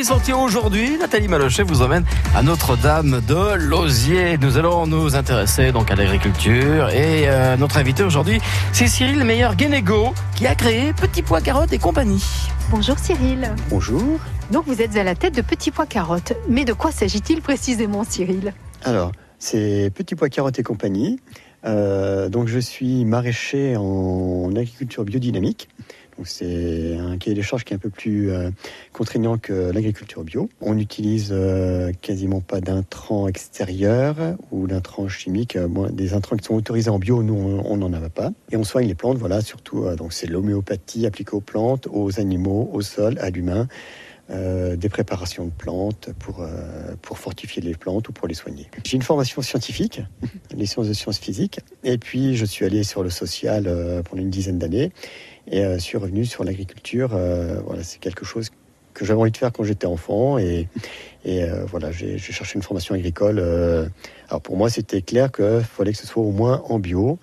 les sentiers aujourd'hui, Nathalie Malochet vous emmène à Notre-Dame de Lausier. Nous allons nous intéresser donc à l'agriculture et euh, notre invité aujourd'hui, c'est Cyril Meyer-Guénégo qui a créé Petit Pois Carottes et compagnie. Bonjour Cyril. Bonjour. Donc vous êtes à la tête de Petit Pois Carottes. Mais de quoi s'agit-il précisément Cyril? Alors, c'est Petit Pois Carottes et compagnie. Euh, donc je suis maraîcher en agriculture biodynamique c'est un cahier des charges qui est un peu plus euh, contraignant que l'agriculture bio. On n'utilise euh, quasiment pas d'intrants extérieurs ou d'intrants chimiques. Euh, des intrants qui sont autorisés en bio, nous on n'en avait pas. Et on soigne les plantes, voilà, surtout donc c'est l'homéopathie appliquée aux plantes, aux animaux, au sol, à l'humain. des préparations de plantes pour, pour fortifier les plantes ou pour les soigner. J'ai une formation scientifique, les sciences de sciences physiques, et puis je suis allé sur le social pendant une dizaine d'années et euh, suis revenu sur l'agriculture. Euh, voilà, c'est quelque chose que j'avais envie de faire quand j'étais enfant et, euh, voilà, j'ai cherché une formation agricole. alors pour moi, c'était clair qu'il fallait que ce soit au moins en bio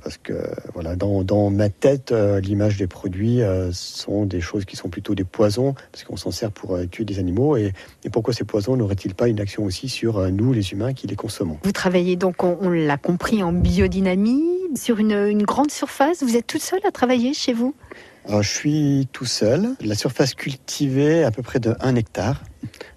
parce que voilà, dans, ma tête, l'image des produits sont des choses qui sont plutôt des poisons, parce qu'on s'en sert pour tuer des animaux. Et, pourquoi ces poisons n'auraient-ils pas une action aussi sur nous, les humains, qui les consommons? Vous travaillez donc, on, on l'a compris, en biodynamie sur une, grande surface. Vous êtes tout seul à travailler chez vous? Je suis tout seul. La surface cultivée, à peu près de 1 hectare.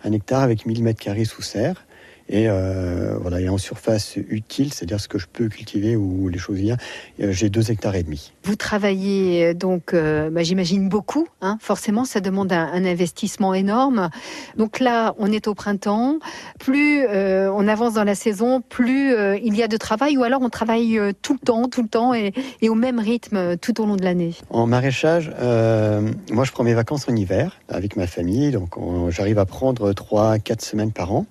Un hectare avec 1000 mètres carrés sous serre. Et euh, voilà, et en surface utile, c'est-à-dire ce que je peux cultiver ou les choses bien, euh, j'ai deux hectares et demi. Vous travaillez euh, donc, bah, j'imagine beaucoup. Hein. forcément, ça demande un, investissement énorme. Donc là, on est au printemps. Plus on avance dans la saison, plus il y a de travail, ou alors on travaille tout le temps, tout le temps, et, et au même rythme tout au long de l'année? En maraîchage, moi, je prends mes vacances en hiver avec ma famille, donc j'arrive à prendre trois, quatre semaines par an.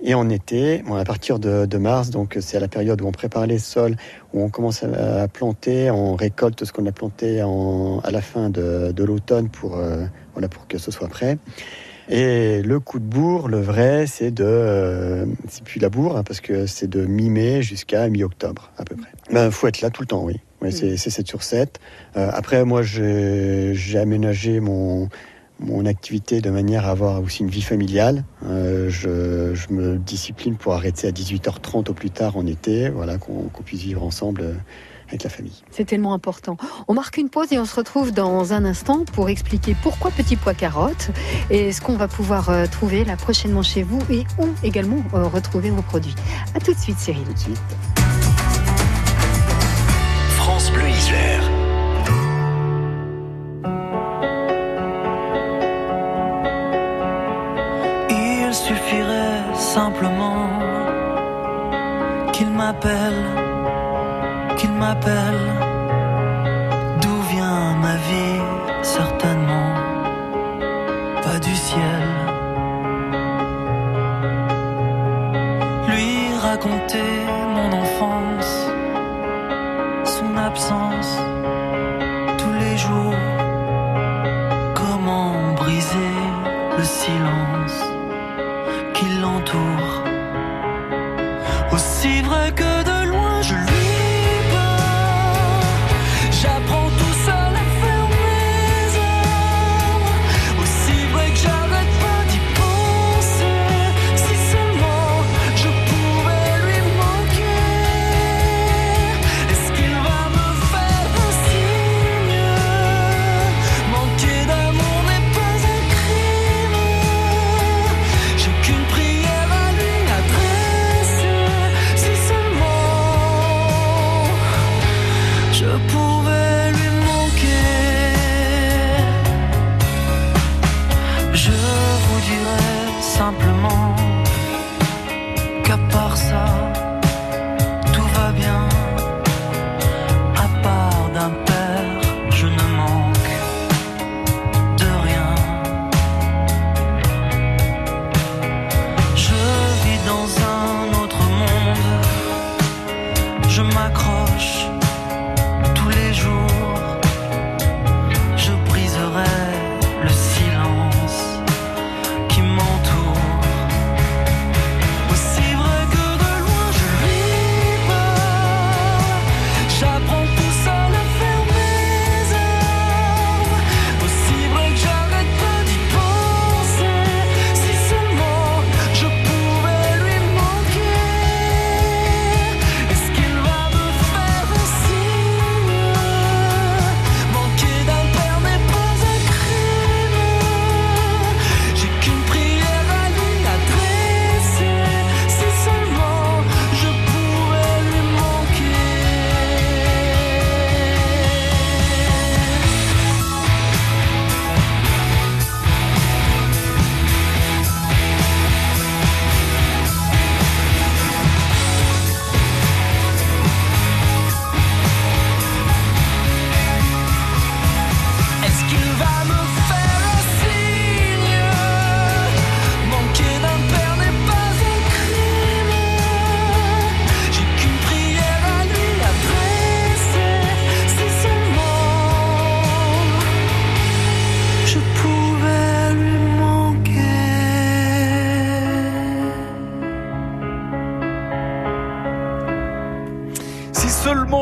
Et en été, bon, à partir de, de mars, donc c'est à la période où on prépare les sols, où on commence à, planter, on récolte ce qu'on a planté en, à la fin de, de l'automne pour, euh, voilà, pour que ce soit prêt. Et le coup de bourre, le vrai, c'est de, euh, c'est plus la bourre, hein, parce que c'est de mi-mai jusqu'à mi-octobre à peu près. Ben, faut être là tout le temps, oui. oui c'est 7 sur 7. Euh, après, moi, j'ai aménagé mon, mon activité de manière à avoir aussi une vie familiale. Euh, je, je, me discipline pour arrêter à 18h30 au plus tard en été, voilà, qu'on puisse vivre ensemble euh, avec la famille. C'est tellement important. On marque une pause et on se retrouve dans un instant pour expliquer pourquoi Petit Pois Carotte et ce qu'on va pouvoir euh, trouver là prochainement chez vous et où également retrouver vos produits. A tout de suite Cyril. Tout de suite. France Bleu qu'il m'appelle. D'où vient ma vie? Certainement pas du ciel. Lui raconter mon enfance, son absence tous les jours. Comment briser le silence Aussi vrai que de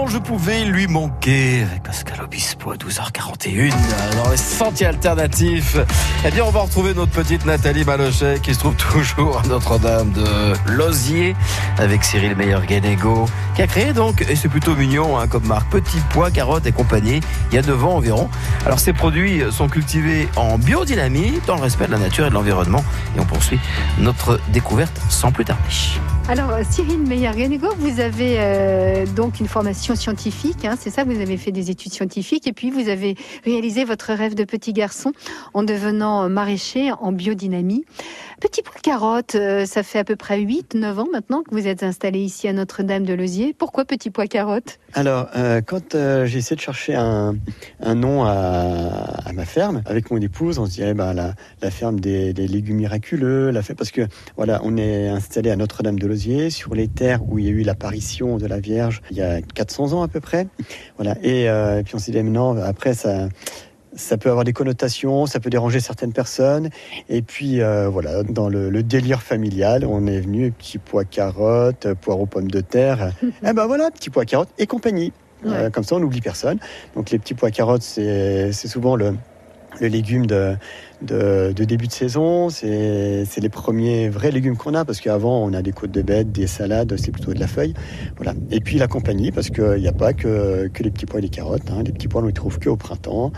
je pouvais lui manquer avec Pascal Obispo à 12h41 dans les sentiers alternatifs. Eh bien, on va retrouver notre petite Nathalie Malochet qui se trouve toujours à Notre-Dame de Lozier avec Cyril Meyer-Guénégo qui a créé donc, et c'est plutôt mignon hein, comme marque, Petit Pois, Carottes et compagnie, il y a 9 ans environ. Alors, ces produits sont cultivés en biodynamie dans le respect de la nature et de l'environnement. Et on poursuit notre découverte sans plus tarder. Alors, Cyril Meyer-Ganego, vous avez euh, donc une formation scientifique, hein, c'est ça Vous avez fait des études scientifiques et puis vous avez réalisé votre rêve de petit garçon en devenant maraîcher en biodynamie. Petit pois carotte, euh, ça fait à peu près 8-9 ans maintenant que vous êtes installé ici à Notre-Dame de Lozier. Pourquoi petit pois carotte? Alors, euh, quand j'ai essayé de chercher un, nom à, ma ferme, avec mon épouse, on se dirait bah, la, ferme des, légumes miraculeux, la ferme, parce que voilà, on est installé à Notre-Dame de Lozier sur les terres où il y a eu l'apparition de la Vierge il y a 400 ans à peu près. Voilà. Et, euh, puis on s'est dit, non, après, ça, ça peut avoir des connotations, ça peut déranger certaines personnes. Et puis euh, voilà, dans le, délire familial, on est venu petit pois carottes, poireaux pommes de terre. eh ben voilà, petit pois carottes et compagnie. Euh, comme ça, on n'oublie personne. Donc les petits pois carottes, c'est souvent le, le légume de, de, début de saison. C'est les premiers vrais légumes qu'on a parce qu'avant on a des côtes de bête, des salades, c'est plutôt de la feuille. Voilà. Et puis la compagnie parce qu'il n'y a pas que, que les petits pois et les carottes. Hein. Les petits pois on les trouve que au printemps.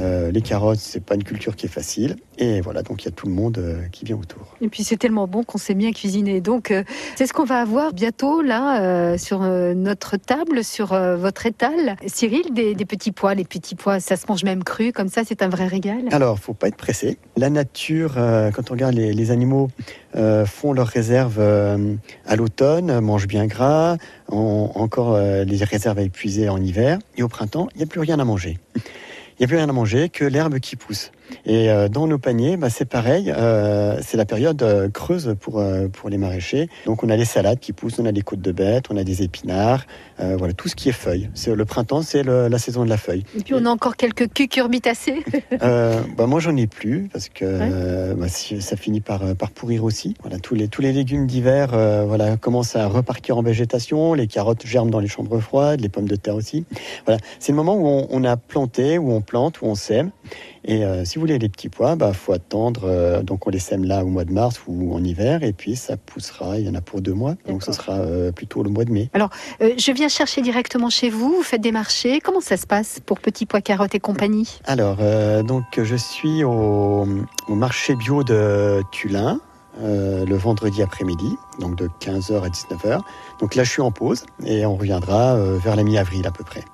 Euh, les carottes, c'est pas une culture qui est facile. Et voilà, donc il y a tout le monde euh, qui vient autour. Et puis c'est tellement bon qu'on sait bien cuisiner. Donc euh, c'est ce qu'on va avoir bientôt là sur notre table, sur votre étal. Cyril, des, petits pois. Les petits pois, ça se mange même cru, comme ça, c'est un vrai régal? Alors, faut pas être pressé. La nature, quand on regarde les, animaux, font leurs réserves à l'automne, mangent bien gras, ont encore les réserves à épuiser en hiver. Et au printemps, il n'y a plus rien à manger il n'y a plus rien à manger que l'herbe qui pousse. Et euh, dans nos paniers, bah, c'est pareil, euh, c'est la période euh, creuse pour, pour les maraîchers. Donc on a les salades qui poussent, on a des côtes de bête, on a des épinards, voilà, tout ce qui est feuilles. C'est, le printemps, c'est la saison de la feuille. Et puis on a encore quelques cucurbitacées bah, Moi j'en ai plus parce que bah, ça finit par, par pourrir aussi. Voilà, tous, les, tous les légumes d'hiver voilà, commencent à repartir en végétation, les carottes germent dans les chambres froides, les pommes de terre aussi. Voilà, c'est le moment où on, on a planté, où on plante, où on sème. Et euh, si vous voulez les petits pois, bah faut attendre. Euh, donc on les sème là au mois de mars ou en hiver, et puis ça poussera. Il y en a pour deux mois, donc ce sera euh, plutôt le mois de mai. Alors je viens chercher directement chez vous. Vous faites des marchés. Comment ça se passe pour petits pois, carottes et compagnie? Alors donc je suis au, au marché bio de Tulin. Euh, le vendredi après-midi, donc de 15h à 19h. Donc là, je suis en pause et on reviendra euh, vers la mi-avril à peu près.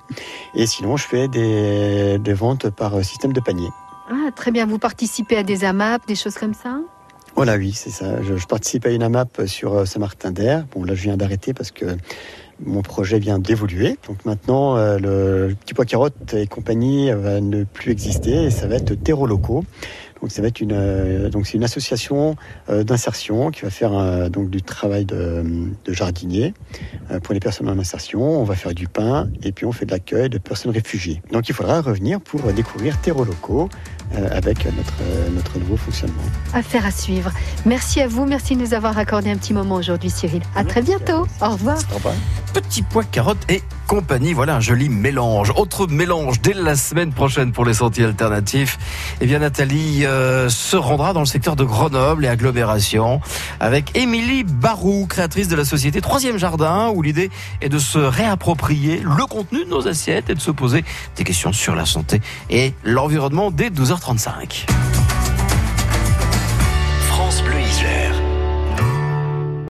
Et sinon, je fais des, ventes par euh, système de panier. Ah, très bien. Vous participez à des AMAP, des choses comme ça? Voilà, oui, c'est ça. Je, participe à une AMAP sur Saint-Martin-d'Air. Bon, là, je viens d'arrêter parce que mon projet vient d'évoluer. Donc maintenant, le petit pois carotte et compagnie va ne plus exister et ça va être terreau locaux. Donc ça va être une euh, donc c'est une association euh, d'insertion qui va faire euh, donc du travail de, de jardinier pour les personnes en insertion. On va faire du pain et puis on fait de l'accueil de personnes réfugiées. Donc il faudra revenir pour découvrir terreau locaux avec notre, notre nouveau fonctionnement. Affaire à suivre. Merci à vous, merci de nous avoir accordé un petit moment aujourd'hui, Cyril. À très bientôt. Au revoir. Au revoir. Petit pois carotte et compagnie. Voilà un joli mélange. Autre mélange dès la semaine prochaine pour les sentiers alternatifs. Eh bien, Nathalie euh, se rendra dans le secteur de Grenoble et agglomération avec Émilie Barou, créatrice de la société Troisième Jardin, où l'idée est de se réapproprier le contenu de nos assiettes et de se poser des questions sur la santé et l'environnement dès 12h35.